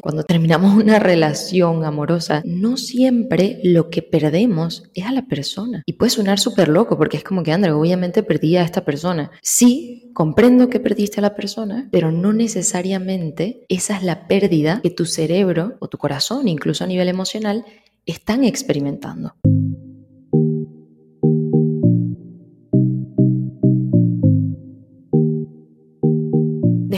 Cuando terminamos una relación amorosa, no siempre lo que perdemos es a la persona. Y puede sonar súper loco porque es como que, André, obviamente perdí a esta persona. Sí, comprendo que perdiste a la persona, pero no necesariamente esa es la pérdida que tu cerebro o tu corazón, incluso a nivel emocional, están experimentando.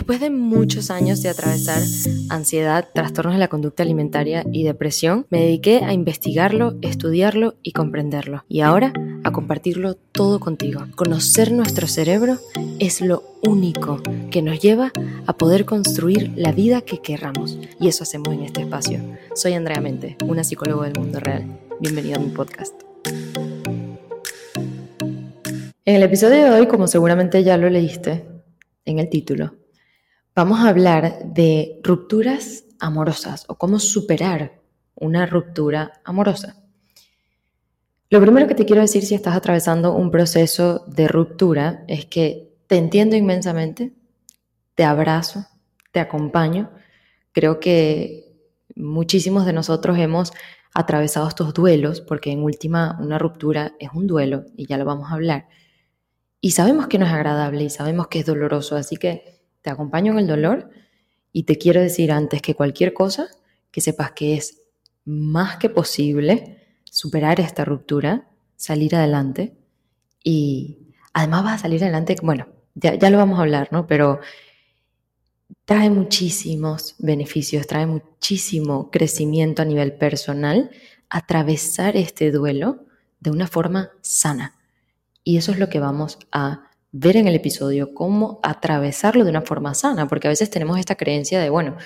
Después de muchos años de atravesar ansiedad, trastornos de la conducta alimentaria y depresión, me dediqué a investigarlo, estudiarlo y comprenderlo. Y ahora a compartirlo todo contigo. Conocer nuestro cerebro es lo único que nos lleva a poder construir la vida que querramos. Y eso hacemos en este espacio. Soy Andrea Mente, una psicóloga del mundo real. Bienvenido a mi podcast. En el episodio de hoy, como seguramente ya lo leíste en el título, vamos a hablar de rupturas amorosas o cómo superar una ruptura amorosa. Lo primero que te quiero decir si estás atravesando un proceso de ruptura es que te entiendo inmensamente, te abrazo, te acompaño. Creo que muchísimos de nosotros hemos atravesado estos duelos, porque en última una ruptura es un duelo y ya lo vamos a hablar. Y sabemos que no es agradable y sabemos que es doloroso, así que te acompaño en el dolor y te quiero decir antes que cualquier cosa que sepas que es más que posible superar esta ruptura, salir adelante y además vas a salir adelante, bueno, ya, ya lo vamos a hablar, ¿no? Pero trae muchísimos beneficios, trae muchísimo crecimiento a nivel personal atravesar este duelo de una forma sana. Y eso es lo que vamos a ver en el episodio cómo atravesarlo de una forma sana, porque a veces tenemos esta creencia de, bueno,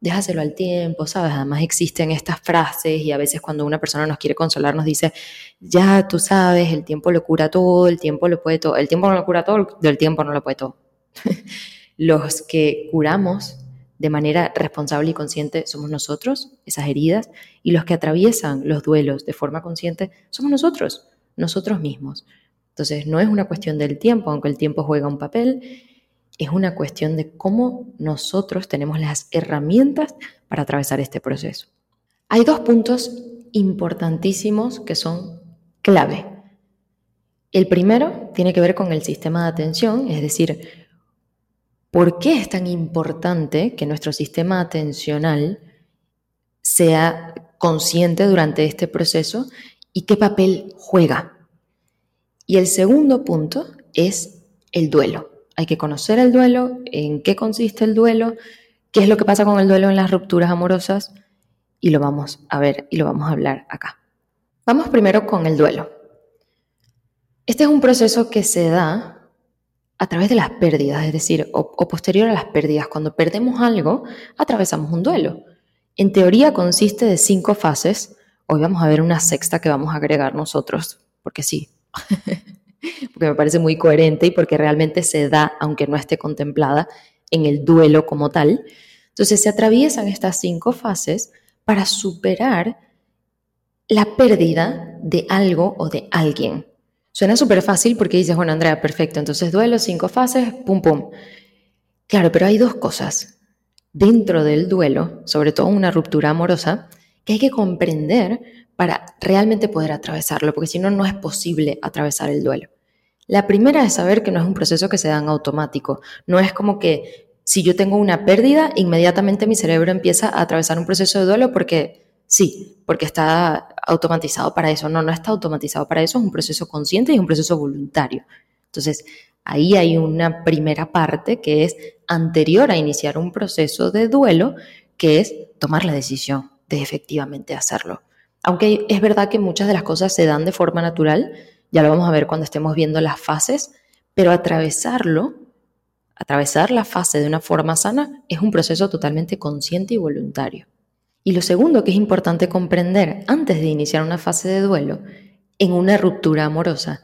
déjaselo al tiempo, ¿sabes? Además existen estas frases y a veces cuando una persona nos quiere consolar nos dice, ya tú sabes, el tiempo lo cura todo, el tiempo lo puede todo, el tiempo no lo cura todo, del tiempo no lo puede todo. Los que curamos de manera responsable y consciente somos nosotros, esas heridas, y los que atraviesan los duelos de forma consciente somos nosotros, nosotros mismos. Entonces, no es una cuestión del tiempo, aunque el tiempo juega un papel, es una cuestión de cómo nosotros tenemos las herramientas para atravesar este proceso. Hay dos puntos importantísimos que son clave. El primero tiene que ver con el sistema de atención, es decir, ¿por qué es tan importante que nuestro sistema atencional sea consciente durante este proceso y qué papel juega? Y el segundo punto es el duelo. Hay que conocer el duelo, en qué consiste el duelo, qué es lo que pasa con el duelo en las rupturas amorosas y lo vamos a ver y lo vamos a hablar acá. Vamos primero con el duelo. Este es un proceso que se da a través de las pérdidas, es decir, o, posterior a las pérdidas. Cuando perdemos algo, atravesamos un duelo. En teoría consiste de cinco fases. Hoy vamos a ver una sexta que vamos a agregar nosotros, porque sí, porque me parece muy coherente y porque realmente se da, aunque no esté contemplada, en el duelo como tal. Entonces se atraviesan estas cinco fases para superar la pérdida de algo o de alguien. Suena súper fácil porque dices, bueno, Andrea, perfecto, entonces duelo, cinco fases, pum, pum. Claro, pero hay dos cosas. Dentro del duelo, sobre todo una ruptura amorosa, que hay que comprender para realmente poder atravesarlo, porque si no, no es posible atravesar el duelo. La primera es saber que no es un proceso que se da en automático. No es como que si yo tengo una pérdida, inmediatamente mi cerebro empieza a atravesar un proceso de duelo porque sí, porque está automatizado para eso. No, no está automatizado para eso, es un proceso consciente y es un proceso voluntario. Entonces, ahí hay una primera parte que es anterior a iniciar un proceso de duelo, que es tomar la decisión de efectivamente hacerlo. Aunque es verdad que muchas de las cosas se dan de forma natural, ya lo vamos a ver cuando estemos viendo las fases, pero atravesarlo, atravesar la fase de una forma sana es un proceso totalmente consciente y voluntario. Y lo segundo que es importante comprender antes de iniciar una fase de duelo en una ruptura amorosa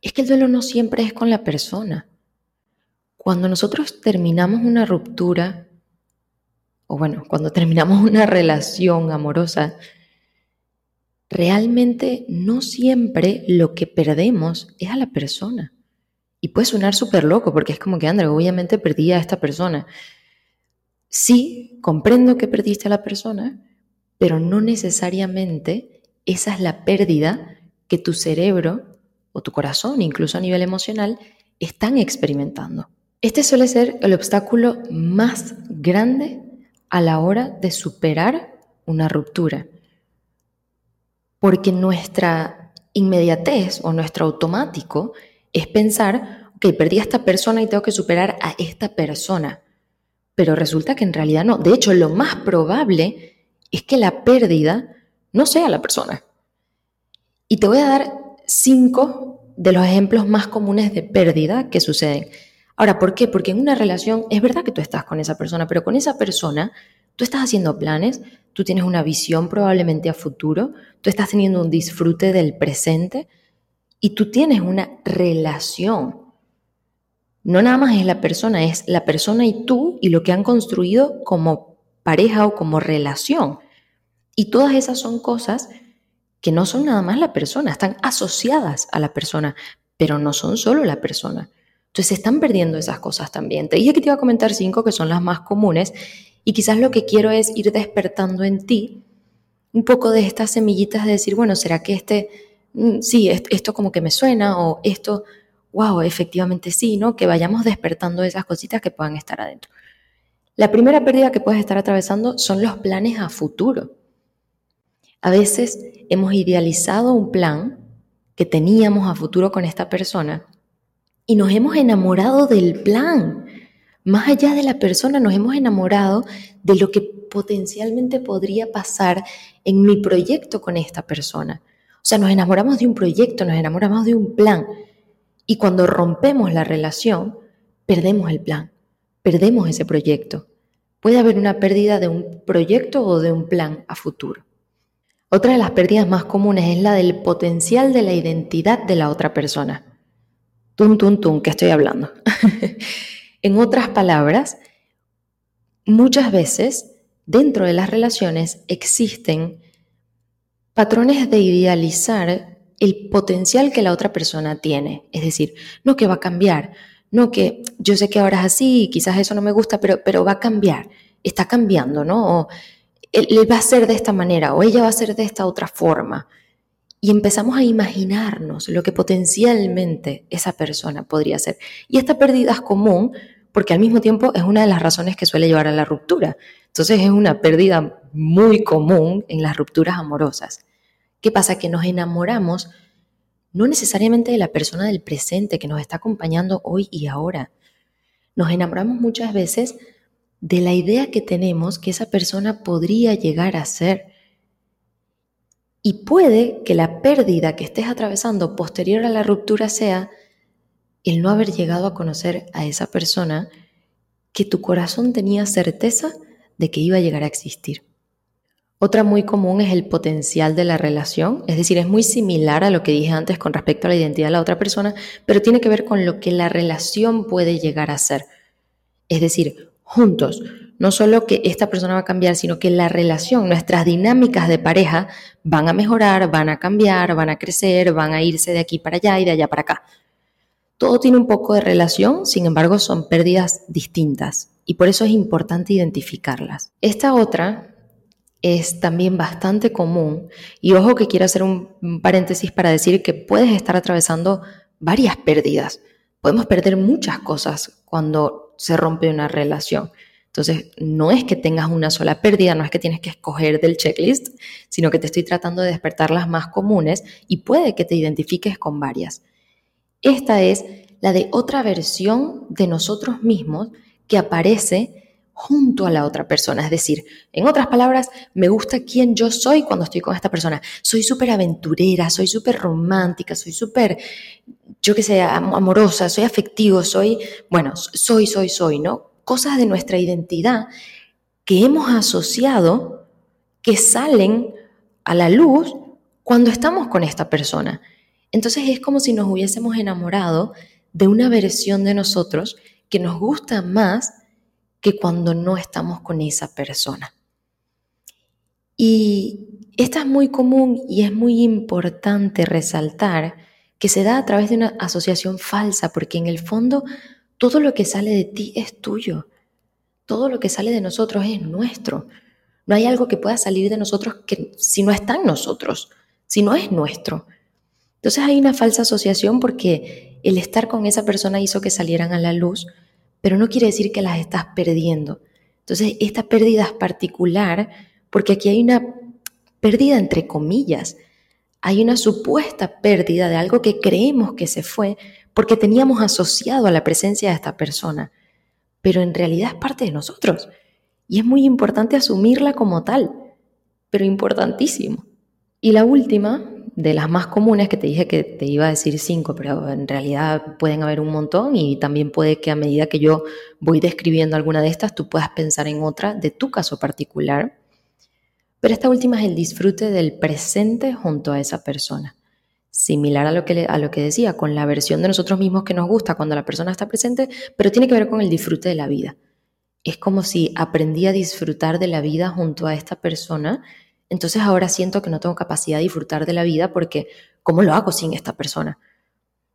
es que el duelo no siempre es con la persona. Cuando nosotros terminamos una ruptura, o bueno, cuando terminamos una relación amorosa, realmente no siempre lo que perdemos es a la persona. Y puede sonar súper loco porque es como que, André, obviamente perdí a esta persona. sí, comprendo que perdiste a la persona, pero no necesariamente esa es la pérdida que tu cerebro o tu corazón, incluso a nivel emocional, están experimentando. Este suele ser el obstáculo más grande a la hora de superar una ruptura. Porque nuestra inmediatez o nuestro automático es pensar, ok, perdí a esta persona y tengo que superar a esta persona. Pero resulta que en realidad no. De hecho, lo más probable es que la pérdida no sea la persona. Y te voy a dar cinco de los ejemplos más comunes de pérdida que suceden. Ahora, ¿por qué? Porque en una relación es verdad que tú estás con esa persona, pero con esa persona tú estás haciendo planes, tú tienes una visión probablemente a futuro, tú estás teniendo un disfrute del presente y tú tienes una relación. No nada más es la persona, es la persona y tú y lo que han construido como pareja o como relación. Y todas esas son cosas que no son nada más la persona, están asociadas a la persona, pero no son solo la persona. Entonces se están perdiendo esas cosas también. Te dije que te iba a comentar cinco que son las más comunes y quizás lo que quiero es ir despertando en ti un poco de estas semillitas de decir, bueno, ¿será que este, mm, sí, esto como que me suena o esto, wow, efectivamente sí, ¿no? Que vayamos despertando esas cositas que puedan estar adentro. La primera pérdida que puedes estar atravesando son los planes a futuro. A veces hemos idealizado un plan que teníamos a futuro con esta persona y nos hemos enamorado del plan. Más allá de la persona, nos hemos enamorado de lo que potencialmente podría pasar en mi proyecto con esta persona. O sea, nos enamoramos de un proyecto, nos enamoramos de un plan. Y cuando rompemos la relación, perdemos el plan, perdemos ese proyecto. Puede haber una pérdida de un proyecto o de un plan a futuro. Otra de las pérdidas más comunes es la del potencial de la identidad de la otra persona. Tum, tum, tum, ¿qué estoy hablando? en otras palabras, muchas veces dentro de las relaciones existen patrones de idealizar el potencial que la otra persona tiene. Es decir, no que va a cambiar, no que yo sé que ahora es así quizás eso no me gusta, pero, pero va a cambiar, está cambiando, ¿no? él, va a ser de esta manera o ella va a ser de esta otra forma. Y empezamos a imaginarnos lo que potencialmente esa persona podría ser. Y esta pérdida es común porque al mismo tiempo es una de las razones que suele llevar a la ruptura. Entonces es una pérdida muy común en las rupturas amorosas. ¿Qué pasa? Que nos enamoramos no necesariamente de la persona del presente que nos está acompañando hoy y ahora. Nos enamoramos muchas veces de la idea que tenemos que esa persona podría llegar a ser. Y puede que la pérdida que estés atravesando posterior a la ruptura sea el no haber llegado a conocer a esa persona que tu corazón tenía certeza de que iba a llegar a existir. Otra muy común es el potencial de la relación, es decir, es muy similar a lo que dije antes con respecto a la identidad de la otra persona, pero tiene que ver con lo que la relación puede llegar a ser. Es decir, juntos. No solo que esta persona va a cambiar, sino que la relación, nuestras dinámicas de pareja van a mejorar, van a cambiar, van a crecer, van a irse de aquí para allá y de allá para acá. Todo tiene un poco de relación, sin embargo son pérdidas distintas y por eso es importante identificarlas. Esta otra es también bastante común y ojo que quiero hacer un paréntesis para decir que puedes estar atravesando varias pérdidas. Podemos perder muchas cosas cuando se rompe una relación. Entonces, no es que tengas una sola pérdida, no es que tienes que escoger del checklist, sino que te estoy tratando de despertar las más comunes y puede que te identifiques con varias. Esta es la de otra versión de nosotros mismos que aparece junto a la otra persona. Es decir, en otras palabras, me gusta quién yo soy cuando estoy con esta persona. Soy súper aventurera, soy súper romántica, soy súper, yo qué sé, amorosa, soy afectivo, soy, bueno, soy, soy, soy, ¿no? Cosas de nuestra identidad que hemos asociado que salen a la luz cuando estamos con esta persona. Entonces es como si nos hubiésemos enamorado de una versión de nosotros que nos gusta más que cuando no estamos con esa persona. Y esta es muy común y es muy importante resaltar que se da a través de una asociación falsa, porque en el fondo todo lo que sale de ti es tuyo. todo lo que sale de nosotros es nuestro. No hay algo que pueda salir de nosotros que si no está en nosotros, si no es nuestro. Entonces hay una falsa asociación porque el estar con esa persona hizo que salieran a la luz, pero no quiere decir que las estás perdiendo. Entonces esta pérdida es particular porque aquí hay una pérdida entre comillas. Hay una supuesta pérdida de algo que creemos que se fue porque teníamos asociado a la presencia de esta persona, pero en realidad es parte de nosotros. Y es muy importante asumirla como tal, pero importantísimo. Y la última, de las más comunes, que te dije que te iba a decir cinco, pero en realidad pueden haber un montón y también puede que a medida que yo voy describiendo alguna de estas, tú puedas pensar en otra de tu caso particular. Pero esta última es el disfrute del presente junto a esa persona. Similar a lo, que a lo que decía, con la versión de nosotros mismos que nos gusta cuando la persona está presente, pero tiene que ver con el disfrute de la vida. Es como si aprendí a disfrutar de la vida junto a esta persona, entonces ahora siento que no tengo capacidad de disfrutar de la vida porque ¿cómo lo hago sin esta persona?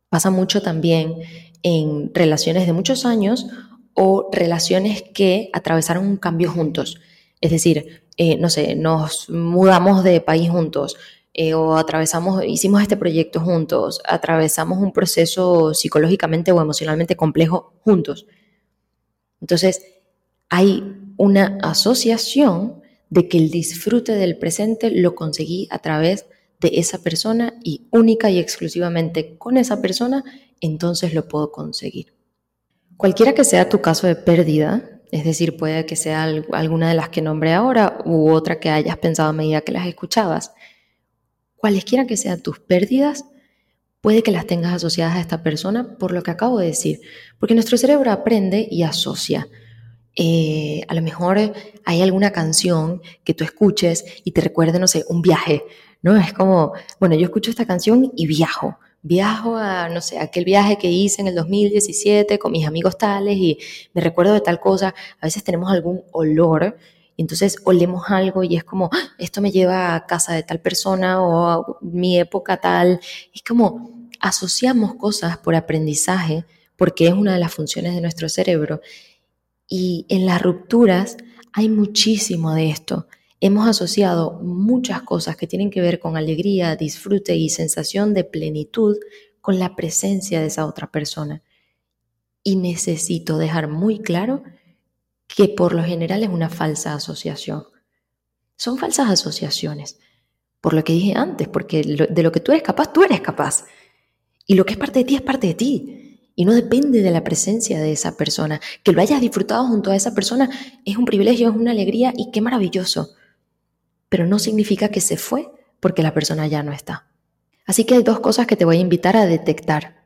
Pasa mucho también en relaciones de muchos años o relaciones que atravesaron un cambio juntos. Es decir, eh, no sé, nos mudamos de país juntos eh, o atravesamos, hicimos este proyecto juntos, atravesamos un proceso psicológicamente o emocionalmente complejo juntos. Entonces, hay una asociación de que el disfrute del presente lo conseguí a través de esa persona y única y exclusivamente con esa persona, entonces lo puedo conseguir. Cualquiera que sea tu caso de pérdida, es decir, puede que sea alguna de las que nombré ahora u otra que hayas pensado a medida que las escuchabas. Cualesquiera que sean tus pérdidas, puede que las tengas asociadas a esta persona por lo que acabo de decir, porque nuestro cerebro aprende y asocia. Eh, a lo mejor hay alguna canción que tú escuches y te recuerde, no sé, un viaje, ¿no? Es como, bueno, yo escucho esta canción y viajo, viajo a, no sé, aquel viaje que hice en el 2017 con mis amigos tales y me recuerdo de tal cosa. A veces tenemos algún olor entonces olemos algo y es como, ¡Ah! esto me lleva a casa de tal persona o a mi época tal. Es como asociamos cosas por aprendizaje porque es una de las funciones de nuestro cerebro. Y en las rupturas hay muchísimo de esto hemos asociado muchas cosas que tienen que ver con alegría, disfrute y sensación de plenitud con la presencia de esa otra persona. Y necesito dejar muy claro que por lo general es una falsa asociación. Son falsas asociaciones, por lo que dije antes, porque de lo que tú eres capaz, tú eres capaz. Y lo que es parte de ti es parte de ti. Y no depende de la presencia de esa persona. Que lo hayas disfrutado junto a esa persona es un privilegio, es una alegría y qué maravilloso pero no significa que se fue porque la persona ya no está. Así que hay dos cosas que te voy a invitar a detectar.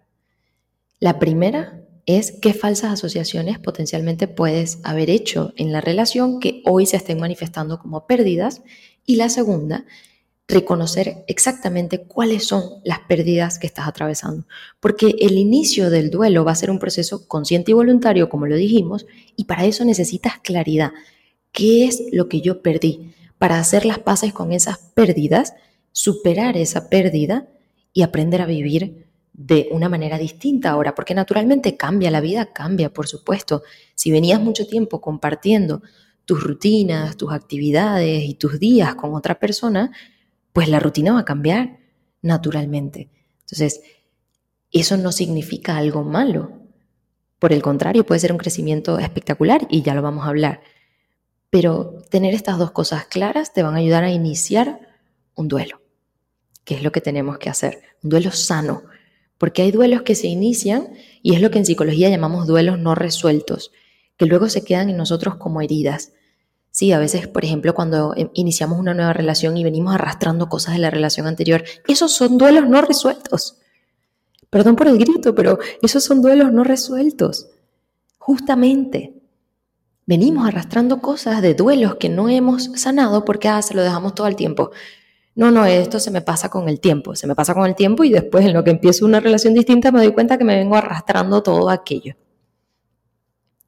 La primera es qué falsas asociaciones potencialmente puedes haber hecho en la relación que hoy se estén manifestando como pérdidas. Y la segunda, reconocer exactamente cuáles son las pérdidas que estás atravesando. Porque el inicio del duelo va a ser un proceso consciente y voluntario, como lo dijimos, y para eso necesitas claridad. ¿Qué es lo que yo perdí? para hacer las paces con esas pérdidas, superar esa pérdida y aprender a vivir de una manera distinta ahora, porque naturalmente cambia, la vida cambia, por supuesto. Si venías mucho tiempo compartiendo tus rutinas, tus actividades y tus días con otra persona, pues la rutina va a cambiar naturalmente. Entonces, eso no significa algo malo. Por el contrario, puede ser un crecimiento espectacular y ya lo vamos a hablar. Pero tener estas dos cosas claras te van a ayudar a iniciar un duelo, que es lo que tenemos que hacer, un duelo sano, porque hay duelos que se inician y es lo que en psicología llamamos duelos no resueltos, que luego se quedan en nosotros como heridas. Sí, a veces, por ejemplo, cuando em, iniciamos una nueva relación y venimos arrastrando cosas de la relación anterior, esos son duelos no resueltos. Perdón por el grito, pero esos son duelos no resueltos. Justamente venimos arrastrando cosas de duelos que no hemos sanado porque ah, se lo dejamos todo el tiempo. No, no, esto se me pasa con el tiempo, se me pasa con el tiempo y después en lo que empiezo una relación distinta me doy cuenta que me vengo arrastrando todo aquello.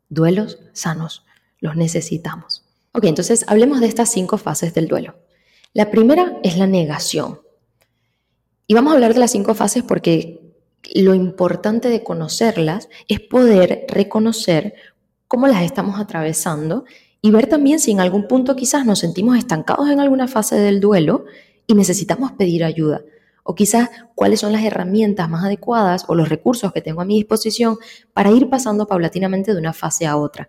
Duelos sanos, los necesitamos. Ok, entonces hablemos de estas cinco fases del duelo. La primera es la negación. Y vamos a hablar de las cinco fases porque lo importante de conocerlas es poder reconocer cómo las estamos atravesando y ver también si en algún punto quizás nos sentimos estancados en alguna fase del duelo y necesitamos pedir ayuda. O quizás cuáles son las herramientas más adecuadas o los recursos que tengo a mi disposición para ir pasando paulatinamente de una fase a otra.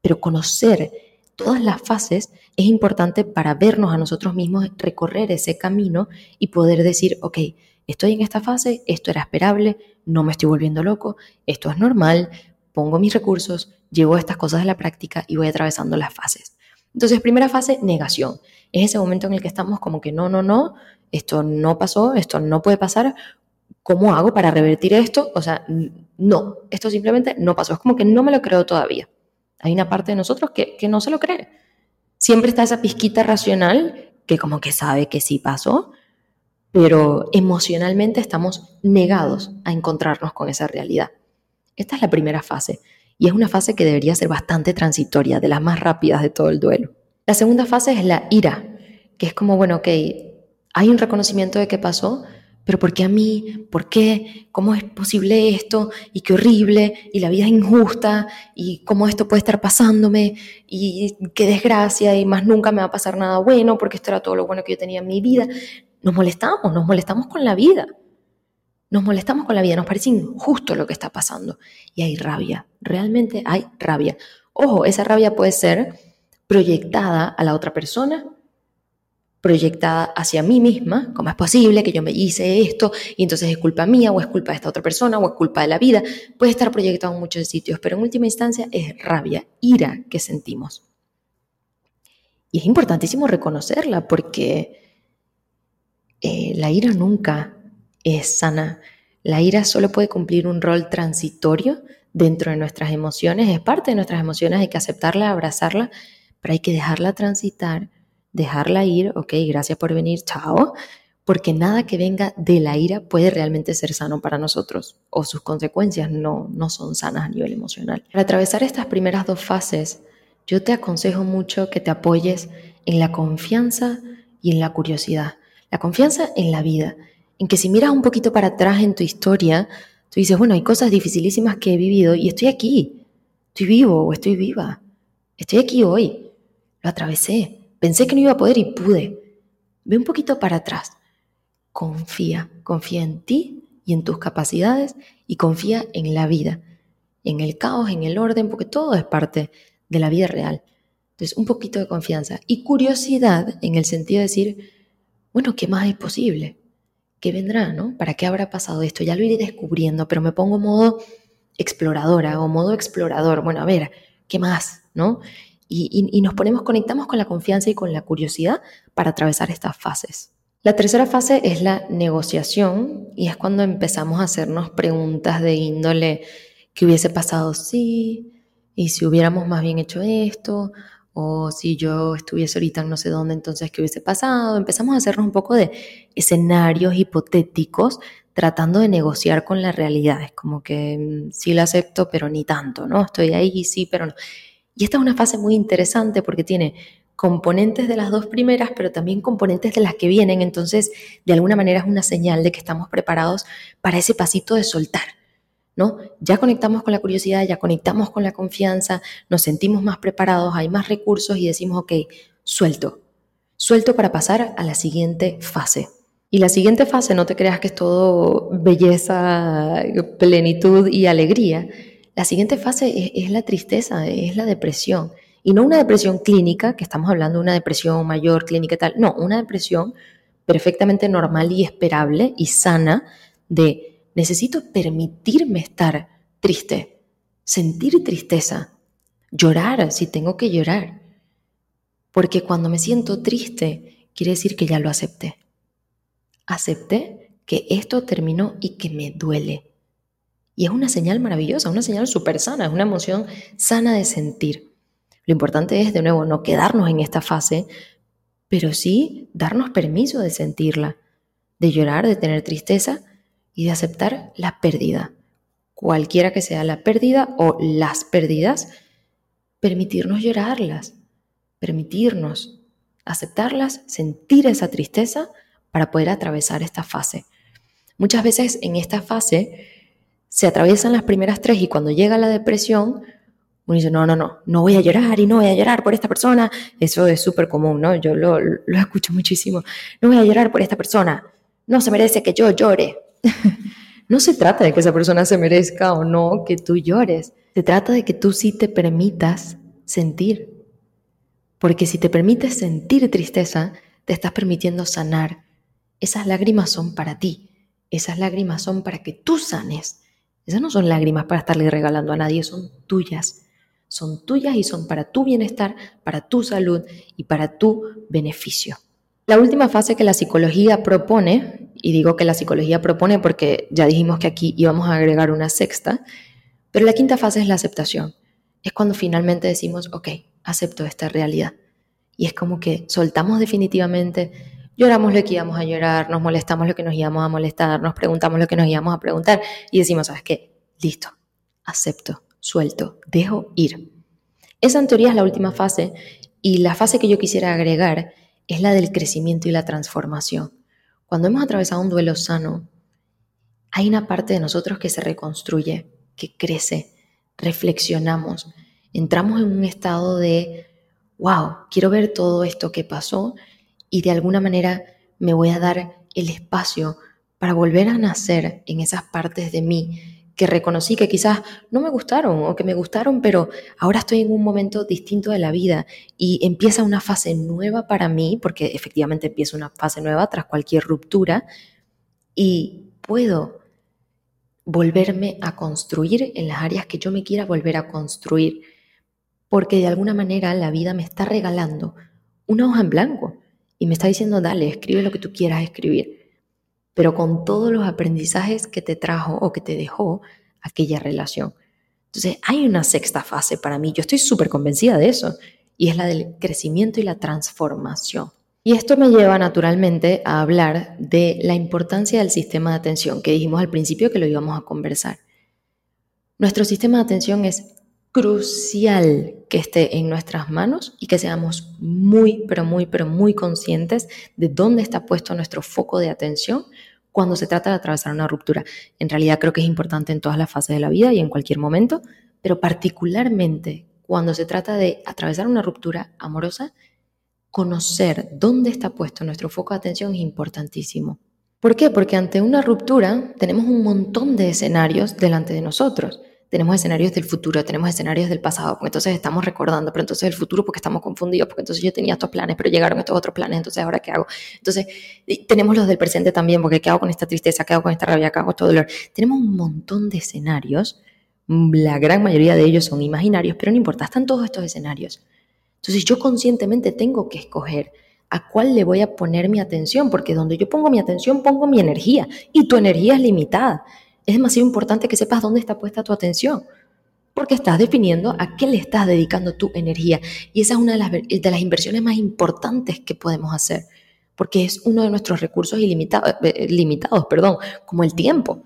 Pero conocer todas las fases es importante para vernos a nosotros mismos, recorrer ese camino y poder decir, ok, estoy en esta fase, esto era esperable, no me estoy volviendo loco, esto es normal, pongo mis recursos, llevo estas cosas a la práctica y voy atravesando las fases. Entonces, primera fase, negación. Es ese momento en el que estamos como que no, no, no, esto no pasó, esto no puede pasar, ¿cómo hago para revertir esto? O sea, no, esto simplemente no pasó, es como que no me lo creo todavía. Hay una parte de nosotros que, que no se lo cree. Siempre está esa pizquita racional que como que sabe que sí pasó, pero emocionalmente estamos negados a encontrarnos con esa realidad. Esta es la primera fase y es una fase que debería ser bastante transitoria, de las más rápidas de todo el duelo. La segunda fase es la ira, que es como, bueno, ok, hay un reconocimiento de qué pasó, pero ¿por qué a mí? ¿Por qué? ¿Cómo es posible esto? Y qué horrible, y la vida es injusta, y cómo esto puede estar pasándome, y qué desgracia, y más nunca me va a pasar nada bueno, porque esto era todo lo bueno que yo tenía en mi vida. Nos molestamos, nos molestamos con la vida. Nos molestamos con la vida, nos parece injusto lo que está pasando. Y hay rabia, realmente hay rabia. Ojo, esa rabia puede ser proyectada a la otra persona, proyectada hacia mí misma, ¿cómo es posible que yo me hice esto y entonces es culpa mía o es culpa de esta otra persona o es culpa de la vida? Puede estar proyectado en muchos sitios, pero en última instancia es rabia, ira que sentimos. Y es importantísimo reconocerla porque eh, la ira nunca es sana. La ira solo puede cumplir un rol transitorio dentro de nuestras emociones, es parte de nuestras emociones, hay que aceptarla, abrazarla, pero hay que dejarla transitar dejarla ir, ok, gracias por venir, chao, porque nada que venga de la ira puede realmente ser sano para nosotros o sus consecuencias no, no son sanas a nivel emocional. Para atravesar estas primeras dos fases, yo te aconsejo mucho que te apoyes en la confianza y en la curiosidad. La confianza en la vida, en que si miras un poquito para atrás en tu historia, tú dices, bueno, hay cosas dificilísimas que he vivido y estoy aquí, estoy vivo o estoy viva, estoy aquí hoy, lo atravesé, Pensé que no iba a poder y pude. Ve un poquito para atrás. Confía, confía en ti y en tus capacidades y confía en la vida, en el caos, en el orden, porque todo es parte de la vida real. Entonces, un poquito de confianza y curiosidad en el sentido de decir, bueno, ¿qué más es posible? ¿Qué vendrá, no? ¿Para qué habrá pasado esto? Ya lo iré descubriendo, pero me pongo modo exploradora o modo explorador. Bueno, a ver, ¿qué más, no? y, nos ponemos, conectamos con la confianza y con la curiosidad para atravesar estas fases. La tercera fase es la negociación y es cuando empezamos a hacernos preguntas de índole, ¿qué hubiese pasado si? ¿Y si hubiéramos más bien hecho esto? ¿O si yo estuviese ahorita no sé dónde, entonces qué hubiese pasado? Empezamos a hacernos un poco de escenarios hipotéticos tratando de negociar con la realidad. Es como que mm, sí la acepto, pero ni tanto, ¿no? Estoy ahí, sí, pero no. Y esta es una fase muy interesante porque tiene componentes de las dos primeras, pero también componentes de las que vienen. Entonces, de alguna manera es una señal de que estamos preparados para ese pasito de soltar. ¿No? Ya conectamos con la curiosidad, ya conectamos con la confianza, nos sentimos más preparados, hay más recursos y decimos, ok, suelto, suelto para pasar a la siguiente fase. Y la siguiente fase, no te creas que es todo belleza, plenitud y alegría. La siguiente fase es, la tristeza, es la depresión. Y no una depresión clínica, que estamos hablando de una depresión mayor, clínica y tal. No, una depresión perfectamente normal y esperable y sana de necesito permitirme estar triste, sentir tristeza, llorar si tengo que llorar. Porque cuando me siento triste, quiere decir que ya lo acepté. Acepté que esto terminó y que me duele. Y es una señal maravillosa, una señal súper sana, es una emoción sana de sentir. Lo importante es, de nuevo, no quedarnos en esta fase, pero sí darnos permiso de sentirla, de llorar, de tener tristeza y de aceptar la pérdida. Cualquiera que sea la pérdida o las pérdidas, permitirnos llorarlas, permitirnos aceptarlas, sentir esa tristeza para poder atravesar esta fase. Muchas veces en esta fase se atraviesan las primeras tres y cuando llega la depresión, Uno dice, no, no, no, no voy a llorar y no voy a llorar por esta persona. Eso es súper común, ¿no? Yo lo, lo escucho muchísimo. No voy a llorar por esta persona. No se merece que yo llore. no se trata de que esa persona se merezca o no que tú llores. Se trata de que tú sí te permitas sentir. Porque si te permites sentir tristeza, te estás permitiendo sanar. Esas lágrimas son para ti. Esas lágrimas son para que tú sanes. Esas no son lágrimas para estarle regalando a nadie, son tuyas son tuyas y son para tu bienestar, para tu salud y para tu beneficio. La última fase que la psicología propone, y digo que la psicología propone porque ya dijimos que aquí íbamos a agregar una sexta, pero la quinta fase es la aceptación. Es cuando finalmente decimos, ok, acepto esta realidad. Y es como que soltamos definitivamente, lloramos lo que íbamos a llorar, nos molestamos lo que nos íbamos a molestar, nos preguntamos lo que nos íbamos a preguntar y decimos, ¿sabes qué? Listo, acepto, suelto, dejo ir. Esa en teoría es la última fase y la fase que yo quisiera agregar es la del crecimiento y la transformación. Cuando hemos atravesado un duelo sano, hay una parte de nosotros que se reconstruye, que crece, reflexionamos, entramos en un estado de, wow, quiero ver todo esto que pasó y de alguna manera me voy a dar el espacio para volver a nacer en esas partes de mí que reconocí que quizás no me gustaron o que me gustaron, pero ahora estoy en un momento distinto de la vida y empieza una fase nueva para mí, porque efectivamente empieza una fase nueva tras cualquier ruptura, y puedo volverme a construir en las áreas que yo me quiera volver a construir, porque de alguna manera la vida me está regalando una hoja en blanco y me está diciendo, dale, escribe lo que tú quieras escribir pero con todos los aprendizajes que te trajo o que te dejó aquella relación. Entonces, hay una sexta fase para mí, yo estoy súper convencida de eso, y es la del crecimiento y la transformación. Y esto me lleva naturalmente a hablar de la importancia del sistema de atención, que dijimos al principio que lo íbamos a conversar. Nuestro sistema de atención es crucial que esté en nuestras manos y que seamos muy, pero muy, pero muy conscientes de dónde está puesto nuestro foco de atención cuando se trata de atravesar una ruptura. En realidad creo que es importante en todas las fases de la vida y en cualquier momento, pero particularmente cuando se trata de atravesar una ruptura amorosa, conocer dónde está puesto nuestro foco de atención es importantísimo. ¿Por qué? Porque ante una ruptura tenemos un montón de escenarios delante de nosotros tenemos escenarios del futuro, tenemos escenarios del pasado, porque entonces estamos recordando, pero entonces el futuro porque estamos confundidos, porque entonces yo tenía estos planes, pero llegaron estos otros planes, entonces ahora qué hago. Entonces tenemos los del presente también, porque qué hago con esta tristeza, qué hago con esta rabia, qué hago con todo dolor. Tenemos un montón de escenarios, la gran mayoría de ellos son imaginarios, pero no importa, están todos estos escenarios. Entonces yo conscientemente tengo que escoger a cuál le voy a poner mi atención, porque donde yo pongo mi atención pongo mi energía y tu energía es limitada es demasiado importante que sepas dónde está puesta tu atención, porque estás definiendo a qué le estás dedicando tu energía. Y esa es una de las, de las inversiones más importantes que podemos hacer, porque es uno de nuestros recursos ilimitados, eh, eh, limitados, perdón, como el tiempo.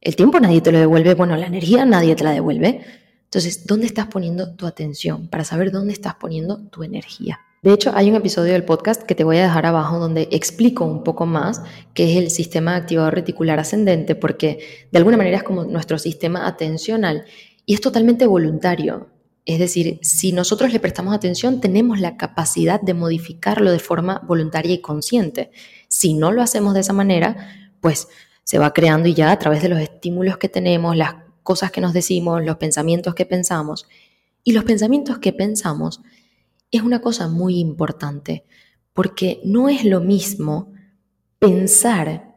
El tiempo nadie te lo devuelve, bueno, la energía nadie te la devuelve. Entonces, ¿dónde estás poniendo tu atención? Para saber dónde estás poniendo tu energía. De hecho, hay un episodio del podcast que te voy a dejar abajo donde explico un poco más qué es el sistema activador reticular ascendente, porque de alguna manera es como nuestro sistema atencional y es totalmente voluntario. Es decir, si nosotros le prestamos atención, tenemos la capacidad de modificarlo de forma voluntaria y consciente. Si no lo hacemos de esa manera, pues se va creando y ya a través de los estímulos que tenemos, las cosas que nos decimos, los pensamientos que pensamos. Y los pensamientos que pensamos es una cosa muy importante, porque no es lo mismo pensar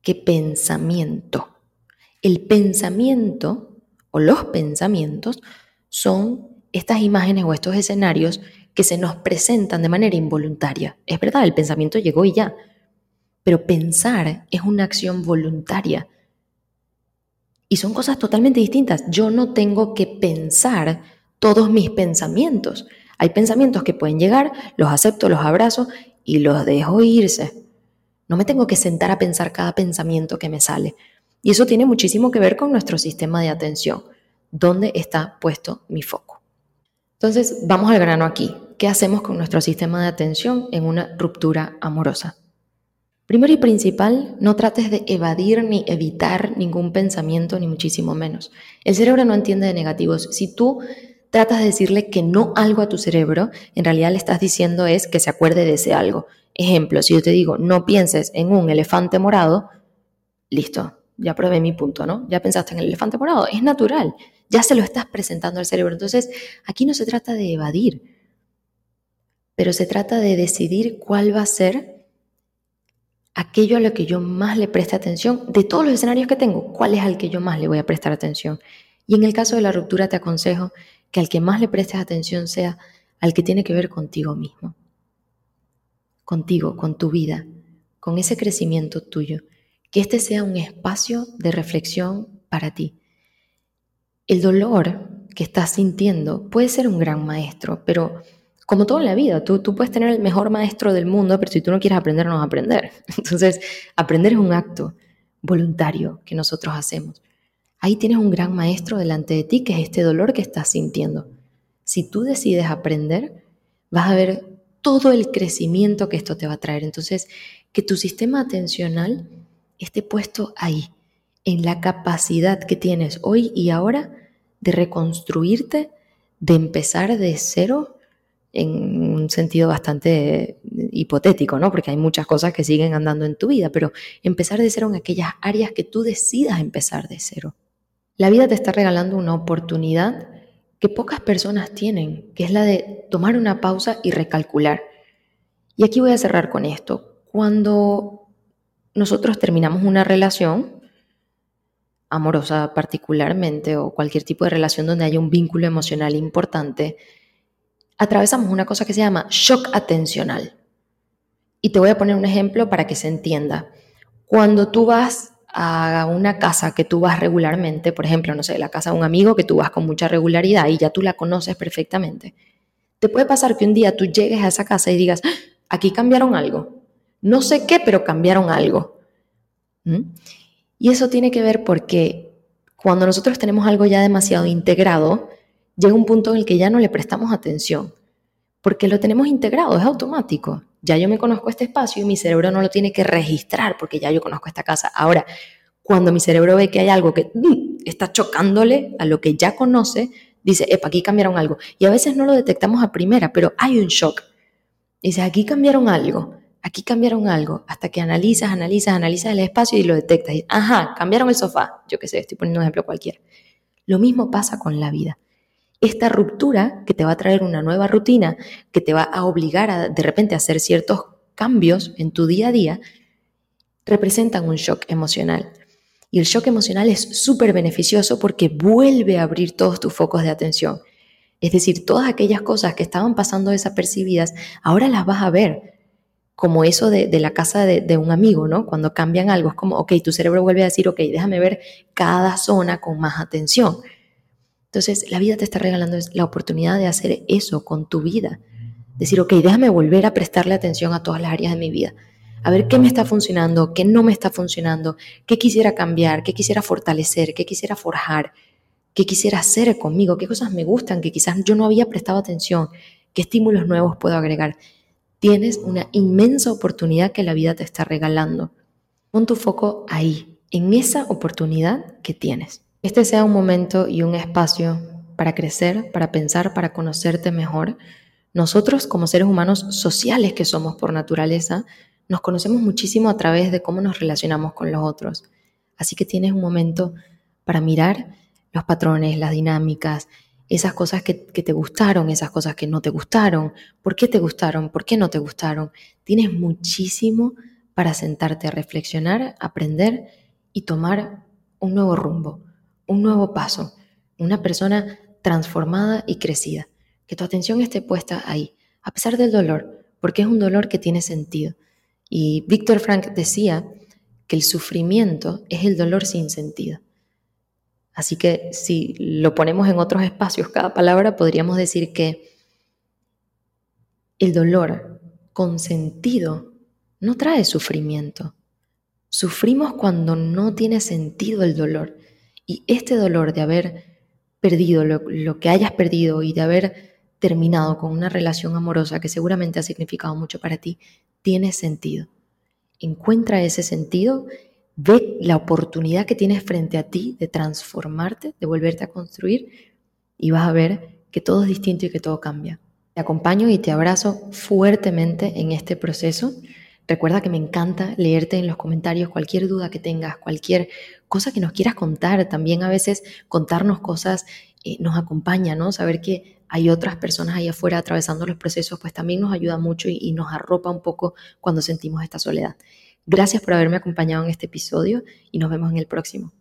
que pensamiento. El pensamiento o los pensamientos son estas imágenes o estos escenarios que se nos presentan de manera involuntaria. Es verdad, el pensamiento llegó y ya, pero pensar es una acción voluntaria. Y son cosas totalmente distintas. Yo no tengo que pensar todos mis pensamientos. Hay pensamientos que pueden llegar, los acepto, los abrazo y los dejo irse. No me tengo que sentar a pensar cada pensamiento que me sale. Y eso tiene muchísimo que ver con nuestro sistema de atención. ¿Dónde está puesto mi foco? Entonces, vamos al grano aquí. ¿Qué hacemos con nuestro sistema de atención en una ruptura amorosa? Primero y principal, no trates de evadir ni evitar ningún pensamiento, ni muchísimo menos. El cerebro no entiende de negativos. Si tú tratas de decirle que no algo a tu cerebro, en realidad le estás diciendo es que se acuerde de ese algo. Ejemplo, si yo te digo, no pienses en un elefante morado, listo, ya probé mi punto, ¿no? Ya pensaste en el elefante morado, es natural, ya se lo estás presentando al cerebro. Entonces, aquí no se trata de evadir, pero se trata de decidir cuál va a ser aquello a lo que yo más le preste atención. De todos los escenarios que tengo, ¿cuál es al que yo más le voy a prestar atención? Y en el caso de la ruptura te aconsejo que al que más le prestes atención sea al que tiene que ver contigo mismo, contigo, con tu vida, con ese crecimiento tuyo, que este sea un espacio de reflexión para ti. El dolor que estás sintiendo puede ser un gran maestro, pero como todo en la vida, tú, tú puedes tener el mejor maestro del mundo, pero si tú no quieres aprender, no vas a aprender. Entonces, aprender es un acto voluntario que nosotros hacemos. Ahí tienes un gran maestro delante de ti, que es este dolor que estás sintiendo. Si tú decides aprender, vas a ver todo el crecimiento que esto te va a traer. Entonces, que tu sistema atencional esté puesto ahí, en la capacidad que tienes hoy y ahora de reconstruirte, de empezar de cero en un sentido bastante hipotético, ¿no? Porque hay muchas cosas que siguen andando en tu vida, pero empezar de cero en aquellas áreas que tú decidas empezar de cero. La vida te está regalando una oportunidad que pocas personas tienen, que es la de tomar una pausa y recalcular. Y aquí voy a cerrar con esto. Cuando nosotros terminamos una relación, amorosa particularmente, o cualquier tipo de relación donde haya un vínculo emocional importante, atravesamos una cosa que se llama shock atencional. Y te voy a poner un ejemplo para que se entienda. Cuando tú vas a una casa que tú vas regularmente, por ejemplo, no sé, la casa de un amigo que tú vas con mucha regularidad y ya tú la conoces perfectamente, te puede pasar que un día tú llegues a esa casa y digas, ¡Ah! aquí cambiaron algo. No sé qué, pero cambiaron algo. ¿Mm? Y eso tiene que ver porque cuando nosotros tenemos algo ya demasiado integrado, llega un punto en el que ya no le prestamos atención, porque lo tenemos integrado, es automático ya yo me conozco este espacio y mi cerebro no lo tiene que registrar porque ya yo conozco esta casa. Ahora, cuando mi cerebro ve que hay algo que mm, está chocándole a lo que ya conoce, dice, epa, aquí cambiaron algo. Y a veces no lo detectamos a primera, pero hay un shock. Dice, aquí cambiaron algo, aquí cambiaron algo, hasta que analizas, analizas, analizas el espacio y lo detectas. Y, Ajá, cambiaron el sofá. Yo qué sé, estoy poniendo un ejemplo cualquiera. Lo mismo pasa con la vida esta ruptura que te va a traer una nueva rutina, que te va a obligar a de repente a hacer ciertos cambios en tu día a día, representan un shock emocional. Y el shock emocional es súper beneficioso porque vuelve a abrir todos tus focos de atención. Es decir, todas aquellas cosas que estaban pasando desapercibidas, ahora las vas a ver. Como eso de, la casa de, de, un amigo, ¿no? Cuando cambian algo, es como, ok, tu cerebro vuelve a decir, ok, déjame ver cada zona con más atención. Entonces, la vida te está regalando la oportunidad de hacer eso con tu vida. Decir, ok, déjame volver a prestarle atención a todas las áreas de mi vida. A ver qué me está funcionando, qué no me está funcionando, qué quisiera cambiar, qué quisiera fortalecer, qué quisiera forjar, qué quisiera hacer conmigo, qué cosas me gustan que quizás yo no había prestado atención, qué estímulos nuevos puedo agregar. Tienes una inmensa oportunidad que la vida te está regalando. Pon tu foco ahí, en esa oportunidad que tienes este sea un momento y un espacio para crecer, para pensar, para conocerte mejor. Nosotros como seres humanos sociales que somos por naturaleza, nos conocemos muchísimo a través de cómo nos relacionamos con los otros. Así que tienes un momento para mirar los patrones, las dinámicas, esas cosas que, te gustaron, esas cosas que no te gustaron, por qué te gustaron, por qué no te gustaron. Tienes muchísimo para sentarte a reflexionar, aprender y tomar un nuevo rumbo un nuevo paso, una persona transformada y crecida. Que tu atención esté puesta ahí, a pesar del dolor, porque es un dolor que tiene sentido. Y Víctor Frank decía que el sufrimiento es el dolor sin sentido. Así que si lo ponemos en otros espacios, cada palabra, podríamos decir que el dolor con sentido no trae sufrimiento. Sufrimos cuando no tiene sentido el dolor. Y este dolor de haber perdido lo, que hayas perdido y de haber terminado con una relación amorosa que seguramente ha significado mucho para ti, tiene sentido. encuentra ese sentido, ve la oportunidad que tienes frente a ti de transformarte, de volverte a construir y vas a ver que todo es distinto y que todo cambia. Te acompaño y te abrazo fuertemente en este proceso. Recuerda que me encanta leerte en los comentarios cualquier duda que tengas, cualquier cosa que nos quieras contar. También a veces contarnos cosas eh, nos acompaña, ¿no? Saber que hay otras personas ahí afuera atravesando los procesos, pues también nos ayuda mucho y, y nos arropa un poco cuando sentimos esta soledad. Gracias por haberme acompañado en este episodio y nos vemos en el próximo.